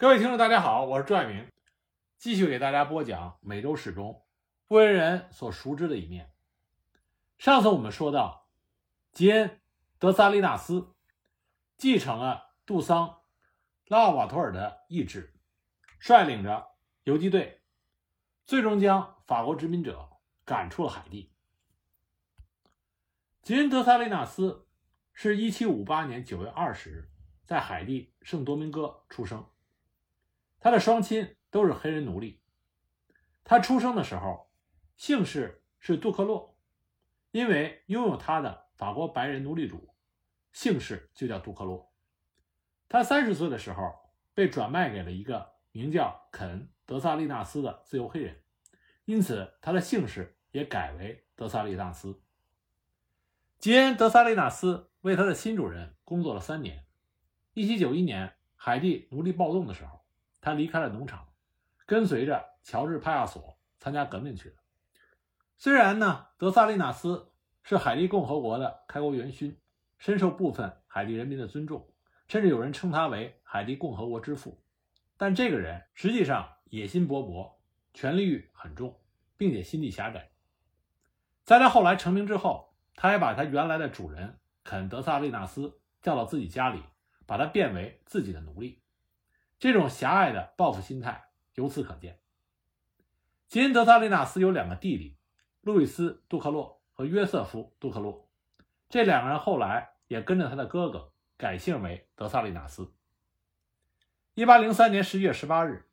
各位听众，大家好，我是朱爱明，继续给大家播讲美洲史中不为人所熟知的一面。上次我们说到，吉恩·德萨利纳斯继承了杜桑·拉奥瓦托尔的意志，率领着游击队，最终将法国殖民者赶出了海地。吉恩·德萨利纳斯是一七五八年九月二十日在海地圣多明戈出生。他的双亲都是黑人奴隶。他出生的时候，姓氏是杜克洛，因为拥有他的法国白人奴隶主姓氏就叫杜克洛。他三十岁的时候被转卖给了一个名叫肯·德萨利纳斯的自由黑人，因此他的姓氏也改为德萨利纳斯。吉恩·德萨利纳斯为他的新主人工作了三年。一七九一年海地奴隶暴动的时候。他离开了农场，跟随着乔治·帕亚索参加革命去了。虽然呢，德萨利纳斯是海地共和国的开国元勋，深受部分海地人民的尊重，甚至有人称他为海地共和国之父，但这个人实际上野心勃勃，权力欲很重，并且心地狭窄。在他后来成名之后，他还把他原来的主人肯·德萨利纳斯叫到自己家里，把他变为自己的奴隶。这种狭隘的报复心态由此可见。吉恩·德萨利纳斯有两个弟弟，路易斯·杜克洛和约瑟夫·杜克洛。这两个人后来也跟着他的哥哥改姓为德萨利纳斯。一八零三年十一月十八日，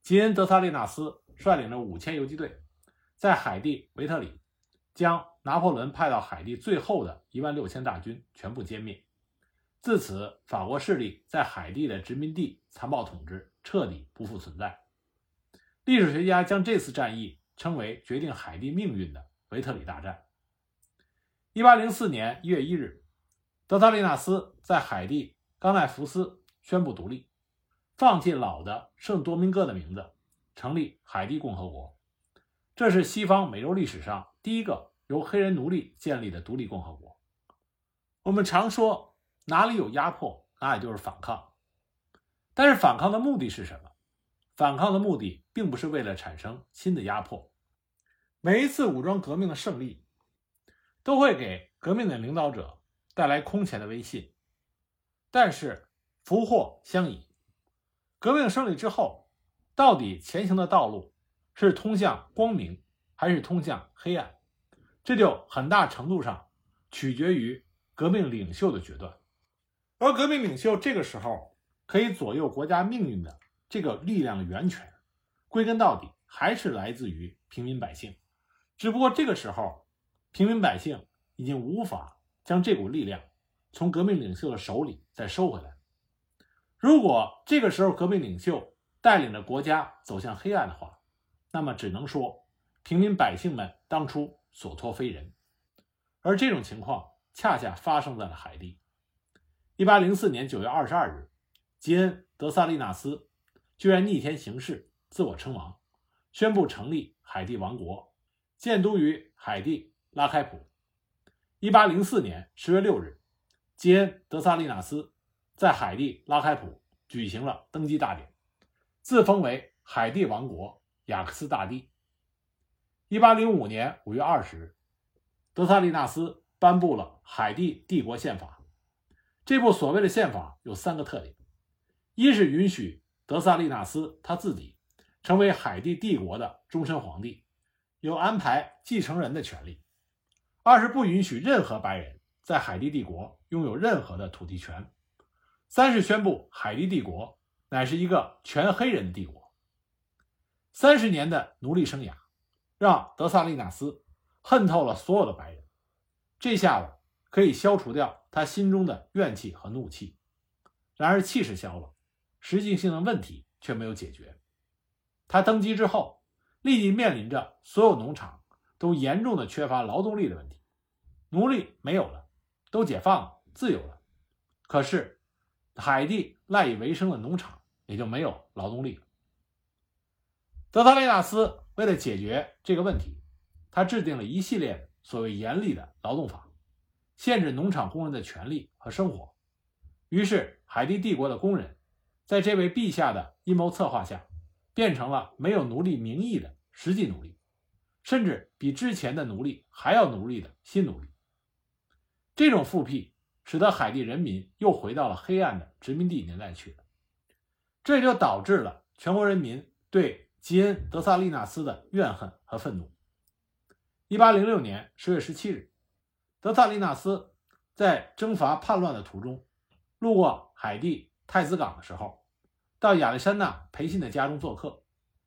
吉恩·德萨利纳斯率领着五千游击队，在海地维特里，将拿破仑派到海地最后的一万六千大军全部歼灭。自此，法国势力在海地的殖民地残暴统治彻底不复存在。历史学家将这次战役称为决定海地命运的维特里大战。一八零四年一月一日，德特利纳斯在海地冈奈福斯宣布独立，放弃老的圣多明戈的名字，成立海地共和国。这是西方美洲历史上第一个由黑人奴隶建立的独立共和国。我们常说。哪里有压迫，哪里就是反抗。但是反抗的目的是什么？反抗的目的并不是为了产生新的压迫。每一次武装革命的胜利，都会给革命的领导者带来空前的威信。但是福祸相倚，革命胜利之后，到底前行的道路是通向光明，还是通向黑暗？这就很大程度上取决于革命领袖的决断。而革命领袖这个时候可以左右国家命运的这个力量的源泉，归根到底还是来自于平民百姓。只不过这个时候，平民百姓已经无法将这股力量从革命领袖的手里再收回来。如果这个时候革命领袖带领着国家走向黑暗的话，那么只能说平民百姓们当初所托非人。而这种情况恰恰发生在了海地。一八零四年九月二十二日，吉恩·德萨利纳斯居然逆天行事，自我称王，宣布成立海地王国，建都于海地拉开普。一八零四年十月六日，吉恩·德萨利纳斯在海地拉开普举行了登基大典，自封为海地王国雅克斯大帝。一八零五年五月二十日，德萨利纳斯颁布了海地帝国宪法。这部所谓的宪法有三个特点：一是允许德萨利纳斯他自己成为海地帝国的终身皇帝，有安排继承人的权利；二是不允许任何白人在海地帝国拥有任何的土地权；三是宣布海地帝国乃是一个全黑人帝国。三十年的奴隶生涯，让德萨利纳斯恨透了所有的白人，这下子可以消除掉。他心中的怨气和怒气，然而气势消了，实际性的问题却没有解决。他登基之后，立即面临着所有农场都严重的缺乏劳动力的问题。奴隶没有了，都解放了，自由了，可是海地赖以为生的农场也就没有劳动力了。德特雷纳斯为了解决这个问题，他制定了一系列所谓严厉的劳动法。限制农场工人的权利和生活，于是海地帝国的工人在这位陛下的阴谋策划下，变成了没有奴隶名义的实际奴隶，甚至比之前的奴隶还要奴隶的新奴隶。这种复辟使得海地人民又回到了黑暗的殖民地年代去了，这就导致了全国人民对吉恩·德萨利纳斯的怨恨和愤怒。一八零六年十月十七日，德萨利纳斯在征伐叛乱的途中，路过海地太子港的时候，到亚历山大·培信的家中做客，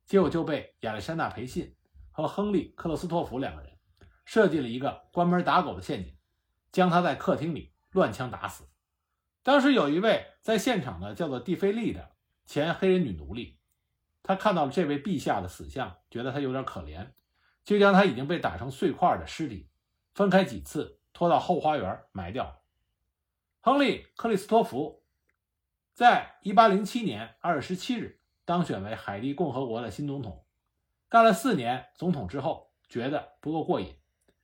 结果就被亚历山大·培信和亨利·克勒斯托弗两个人设计了一个关门打狗的陷阱。将他在客厅里乱枪打死。当时有一位在现场的叫做蒂菲利的前黑人女奴隶，她看到了这位陛下的死相，觉得他有点可怜，就将他已经被打成碎块的尸体分开几次拖到后花园埋掉。亨利·克里斯托弗在1807年2月17日当选为海地共和国的新总统，干了四年总统之后，觉得不够过瘾，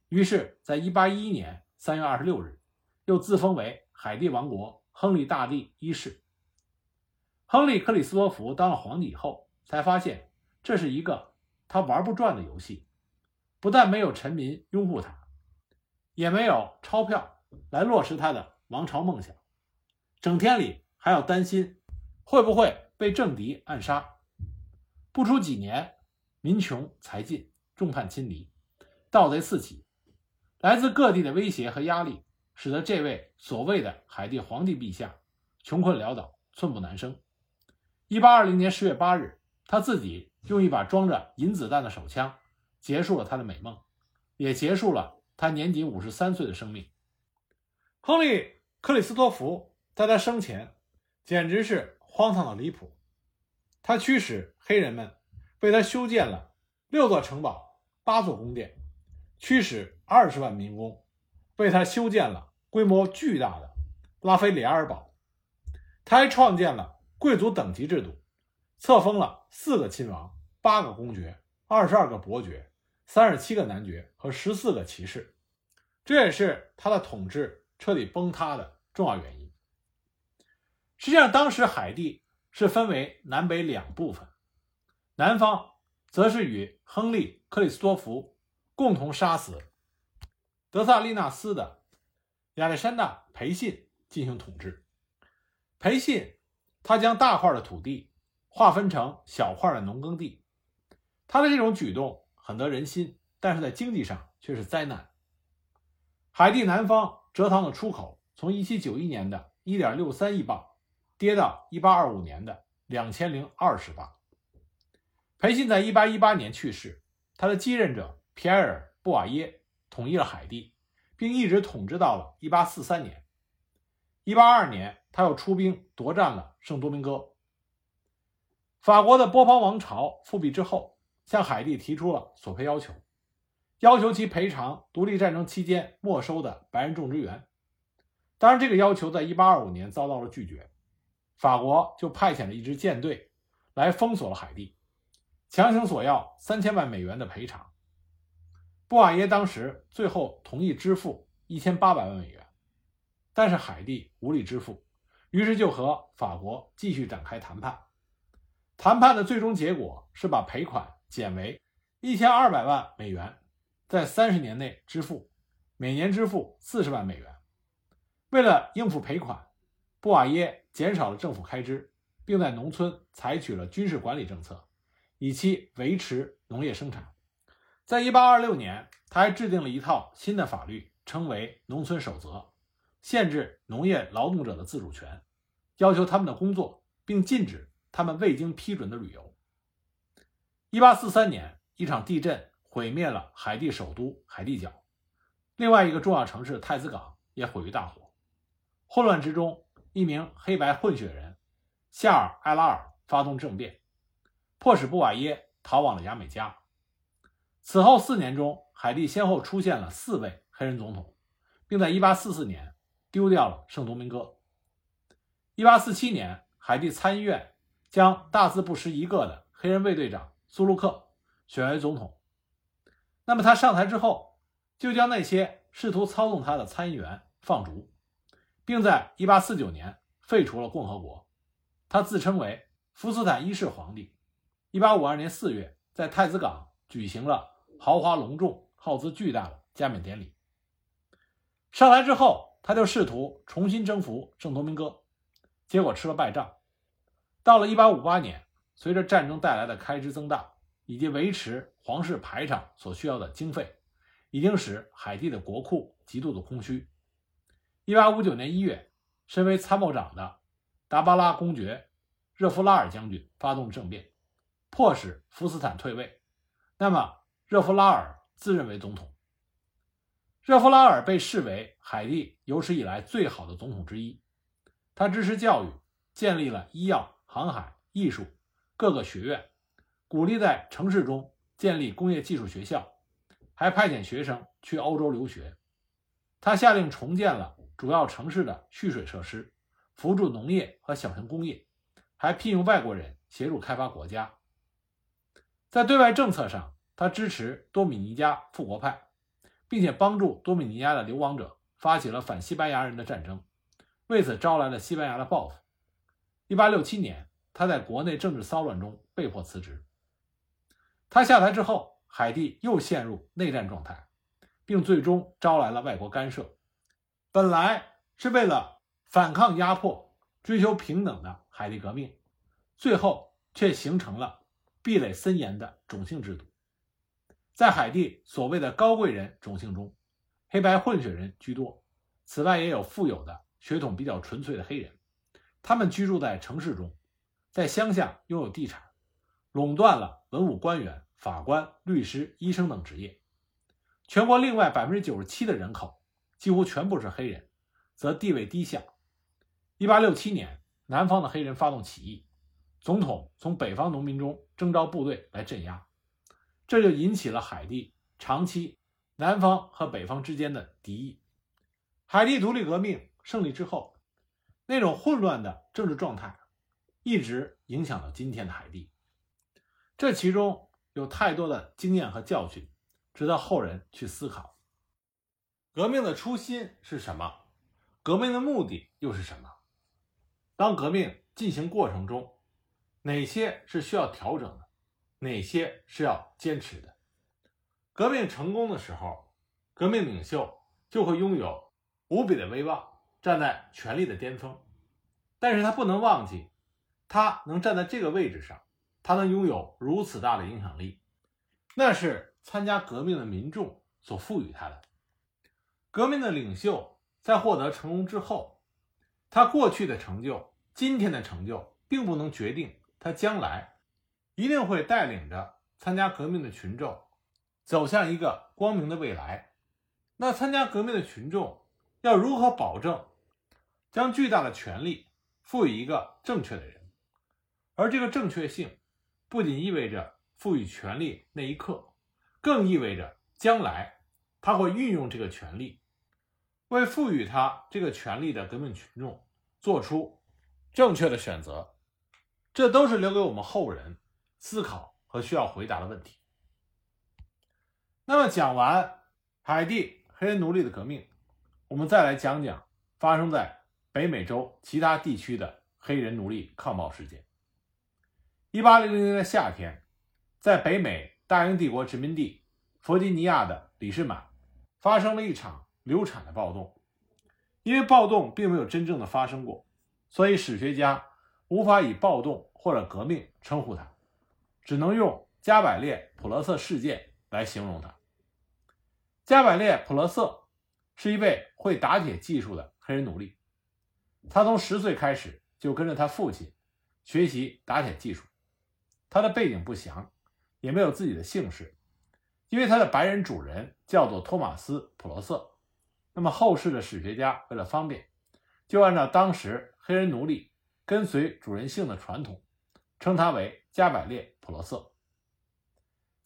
于是，在1811年。三月二十六日，又自封为海地王国亨利大帝一世。亨利·克里斯托弗当了皇帝以后，才发现这是一个他玩不转的游戏。不但没有臣民拥护他，也没有钞票来落实他的王朝梦想，整天里还要担心会不会被政敌暗杀。不出几年，民穷财尽，众叛亲离，盗贼四起。来自各地的威胁和压力，使得这位所谓的海地皇帝陛下穷困潦倒、寸步难生。一八二零年十月八日，他自己用一把装着银子弹的手枪结束了他的美梦，也结束了他年仅五十三岁的生命。亨利·克里斯托弗在他生前简直是荒唐的离谱，他驱使黑人们为他修建了六座城堡、八座宫殿。驱使二十万民工为他修建了规模巨大的拉菲里埃尔堡，他还创建了贵族等级制度，册封了四个亲王、八个公爵、二十二个伯爵、三十七个男爵和十四个骑士，这也是他的统治彻底崩塌的重要原因。实际上，当时海地是分为南北两部分，南方则是与亨利·克里斯多福。共同杀死德萨利纳斯的亚历山大·培信进行统治。培信他将大块的土地划分成小块的农耕地，他的这种举动很得人心，但是在经济上却是灾难。海地南方蔗糖的出口从1791年的1.63亿磅跌到1825年的2020磅。培信在1818年去世，他的继任者。皮埃尔·布瓦耶统一了海地，并一直统治到了1843年。1822年，他又出兵夺占了圣多明戈。法国的波旁王朝复辟之后，向海地提出了索赔要求，要求其赔偿独立战争期间没收的白人种植园。当然，这个要求在1825年遭到了拒绝，法国就派遣了一支舰队来封锁了海地，强行索要三千万美元的赔偿。布瓦耶当时最后同意支付一千八百万美元，但是海地无力支付，于是就和法国继续展开谈判。谈判的最终结果是把赔款减为一千二百万美元，在三十年内支付，每年支付四十万美元。为了应付赔款，布瓦耶减少了政府开支，并在农村采取了军事管理政策，以期维持农业生产。在一八二六年，他还制定了一套新的法律，称为《农村守则》，限制农业劳动者的自主权，要求他们的工作，并禁止他们未经批准的旅游。一八四三年，一场地震毁灭了海地首都海地角，另外一个重要城市太子港也毁于大火。混乱之中，一名黑白混血人夏尔·埃拉尔发动政变，迫使布瓦耶逃往了牙买加。此后四年中，海地先后出现了四位黑人总统，并在1844年丢掉了圣多明戈。1847年，海地参议院将大字不识一个的黑人卫队长苏禄克选为总统。那么他上台之后，就将那些试图操纵他的参议员放逐，并在1849年废除了共和国。他自称为福斯坦一世皇帝。1852年4月，在太子港举行了豪华隆重、耗资巨大的加冕典礼。上台之后，他就试图重新征服圣多明哥，结果吃了败仗。到了1858年，随着战争带来的开支增大，以及维持皇室排场所需要的经费，已经使海地的国库极度的空虚。1859年1月，身为参谋长的达巴拉公爵热夫拉尔将军发动政变，迫使福斯坦退位。那么，热夫拉尔自认为总统。热夫拉尔被视为海地有史以来最好的总统之一。他支持教育，建立了医药、航海、艺术各个学院，鼓励在城市中建立工业技术学校，还派遣学生去欧洲留学。他下令重建了主要城市的蓄水设施，扶助农业和小型工业，还聘用外国人协助开发国家。在对外政策上，他支持多米尼加复国派。并且帮助多米尼加的流亡者发起了反西班牙人的战争，为此招来了西班牙的报复。1867年，他在国内政治骚乱中被迫辞职。他下台之后，海地又陷入内战状态，并最终招来了外国干涉。本来是为了反抗压迫、追求平等的海地革命，最后却形成了壁垒森严的种姓制度。在海地所谓的高贵人种姓中，黑白混血人居多。此外，也有富有的血统比较纯粹的黑人，他们居住在城市中，在乡下拥有地产，垄断了文武官员、法官、律师、医生等职业。全国另外百分之九十七的人口几乎全部是黑人，则地位低下。一八六七年，南方的黑人发动起义，总统从北方农民中征召部队来镇压。这就引起了海地长期南方和北方之间的敌意。海地独立革命胜利之后，那种混乱的政治状态一直影响到今天的海地。这其中有太多的经验和教训，值得后人去思考。革命的初心是什么？革命的目的又是什么？当革命进行过程中，哪些是需要调整的？哪些是要坚持的？革命成功的时候，革命领袖就会拥有无比的威望，站在权力的巅峰。但是他不能忘记，他能站在这个位置上，他能拥有如此大的影响力，那是参加革命的民众所赋予他的。革命的领袖在获得成功之后，他过去的成就、今天的成就，并不能决定他将来。一定会带领着参加革命的群众走向一个光明的未来。那参加革命的群众要如何保证将巨大的权力赋予一个正确的人？而这个正确性不仅意味着赋予权力那一刻，更意味着将来他会运用这个权力，为赋予他这个权力的革命群众做出正确的选择。这都是留给我们后人。思考和需要回答的问题。那么讲完海地黑人奴隶的革命，我们再来讲讲发生在北美洲其他地区的黑人奴隶抗暴事件。一八零零年的夏天，在北美大英帝国殖民地弗吉尼亚的里士满发生了一场流产的暴动。因为暴动并没有真正的发生过，所以史学家无法以暴动或者革命称呼它。只能用加百列普勒瑟事件来形容他。加百列普勒瑟是一位会打铁技术的黑人奴隶，他从十岁开始就跟着他父亲学习打铁技术。他的背景不详，也没有自己的姓氏，因为他的白人主人叫做托马斯普罗瑟。那么后世的史学家为了方便，就按照当时黑人奴隶跟随主人姓的传统，称他为加百列。普罗瑟，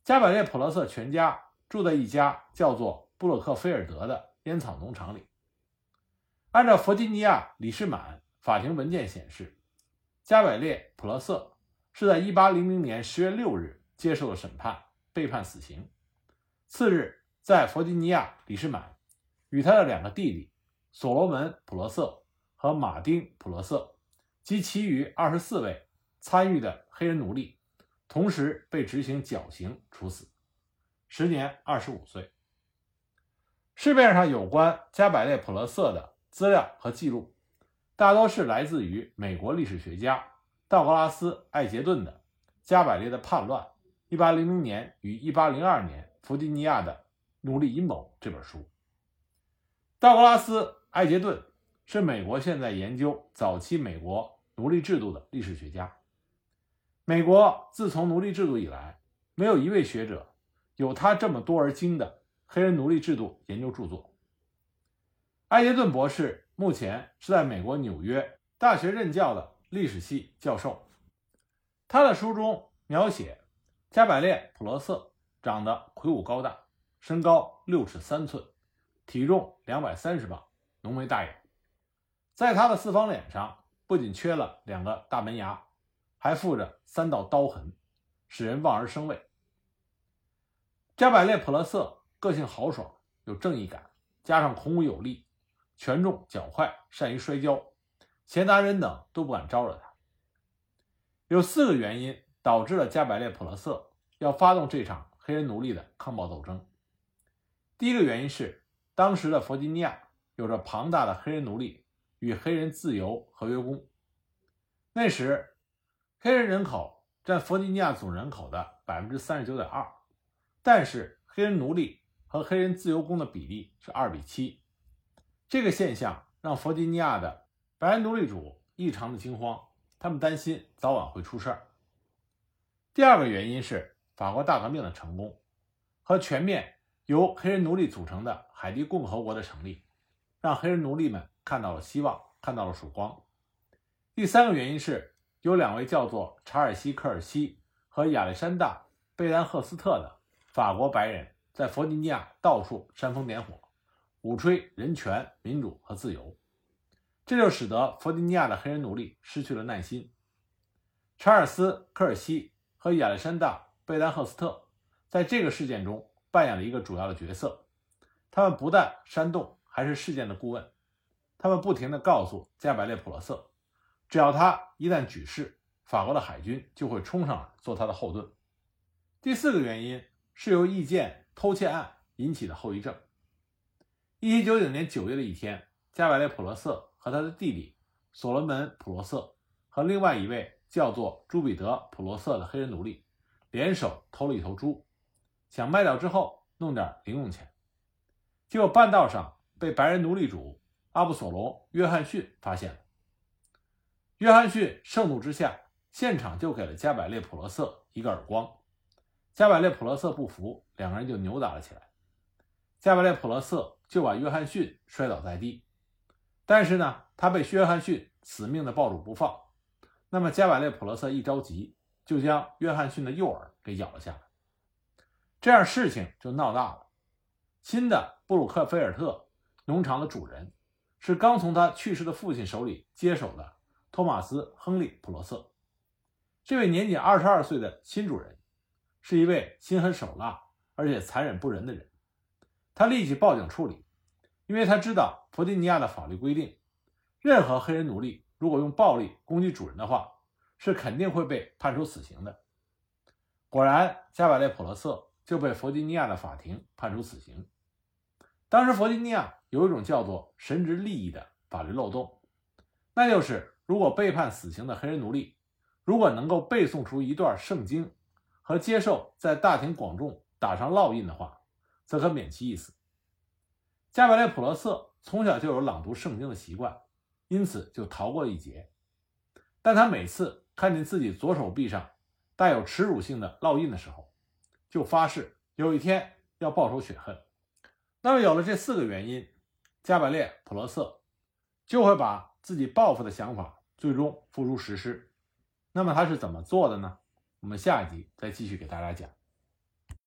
加百列普罗瑟全家住在一家叫做布洛克菲尔德的烟草农场里。按照弗吉尼亚李士满法庭文件显示，加百列普罗瑟是在1800年10月6日接受了审判，被判死刑。次日，在弗吉尼亚里士满与他的两个弟弟所罗门普罗瑟和马丁普罗瑟及其余二十四位参与的黑人奴隶，同时被执行绞刑处死，时年二十五岁。市面上有关加百列普罗瑟的资料和记录，大多是来自于美国历史学家道格拉斯·艾杰顿的《加百列的叛乱：一八零零年与一八零二年弗吉尼亚的奴隶阴谋》这本书。道格拉斯·艾杰顿是美国现在研究早期美国奴隶制度的历史学家。美国自从奴隶制度以来，没有一位学者有他这么多而精的。黑人奴隶制度研究著作。艾杰顿博士目前是在美国纽约大学任教的历史系教授。他的书中描写加百列普罗瑟长得魁梧高大，身高六尺三寸，体重两百三十磅，浓眉大眼。在他的四方脸上不仅缺了两个大门牙，还附着三道刀痕，使人望而生畏。加百列普罗瑟。个性豪爽，有正义感，加上孔武有力，权重脚快，善于摔跤，闲杂人等都不敢招惹他。有四个原因导致了加百列普勒瑟要发动这场黑人奴隶的抗暴斗争。第一个原因是，当时的弗吉尼亚有着庞大的黑人奴隶与黑人自由合约工。那时，黑人人口占弗吉尼亚总人口的百分之三十九点二，但是黑人奴隶。和黑人自由工的比例是二比七，这个现象让弗吉尼亚的白人奴隶主异常的惊慌，他们担心早晚会出事儿。第二个原因是法国大革命的成功和全面由黑人奴隶组成的海地共和国的成立，让黑人奴隶们看到了希望，看到了曙光。第三个原因是有两位叫做查尔西·科尔西和亚历山大·贝丹赫斯特的法国白人。在弗吉尼亚到处煽风点火，鼓吹人权、民主和自由，这就使得弗吉尼亚的黑人奴隶失去了耐心。查尔斯·科尔西和亚历山大·贝丹赫斯特在这个事件中扮演了一个主要的角色。他们不但煽动，还是事件的顾问。他们不停地告诉加百列普罗瑟，只要他一旦举事，法国的海军就会冲上来做他的后盾。第四个原因是由意见。偷窃案引起的后遗症。一七九九年九月的一天，加百列普罗瑟和他的弟弟所罗门普罗瑟和另外一位叫做朱彼得普罗瑟的黑人奴隶联手偷了一头猪，想卖掉之后弄点零用钱。结果半道上被白人奴隶主阿布索隆·约翰逊发现了。约翰逊盛怒之下，现场就给了加百列普罗瑟一个耳光。加百列普罗瑟不服，两个人就扭打了起来。加百列普罗瑟就把约翰逊摔倒在地，但是呢，他被约翰逊死命的抱住不放。那么加百列普罗瑟一着急，就将约翰逊的右耳给咬了下来。这样事情就闹大了。新的布鲁克菲尔特农场的主人是刚从他去世的父亲手里接手的托马斯·亨利·普罗瑟。这位年仅二十二岁的新主人。是一位心狠手辣而且残忍不仁的人，他立即报警处理，因为他知道弗吉尼亚的法律规定，任何黑人奴隶如果用暴力攻击主人的话，是肯定会被判处死刑的。果然，加百列普罗瑟就被弗吉尼亚的法庭判处死刑。当时，弗吉尼亚有一种叫做“神职利益”的法律漏洞，那就是如果被判死刑的黑人奴隶，如果能够背诵出一段圣经。和接受在大庭广众打上烙印的话，则可免其一死。加百列普罗瑟从小就有朗读圣经的习惯，因此就逃过一劫。但他每次看见自己左手臂上带有耻辱性的烙印的时候，就发誓有一天要报仇雪恨。那么有了这四个原因，加百列普罗瑟就会把自己报复的想法最终付诸实施。那么他是怎么做的呢？我们下一集再继续给大家讲。